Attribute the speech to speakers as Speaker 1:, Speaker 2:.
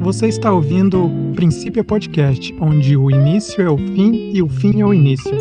Speaker 1: Você está ouvindo Princípio Podcast, onde o início é o fim e o fim é o início.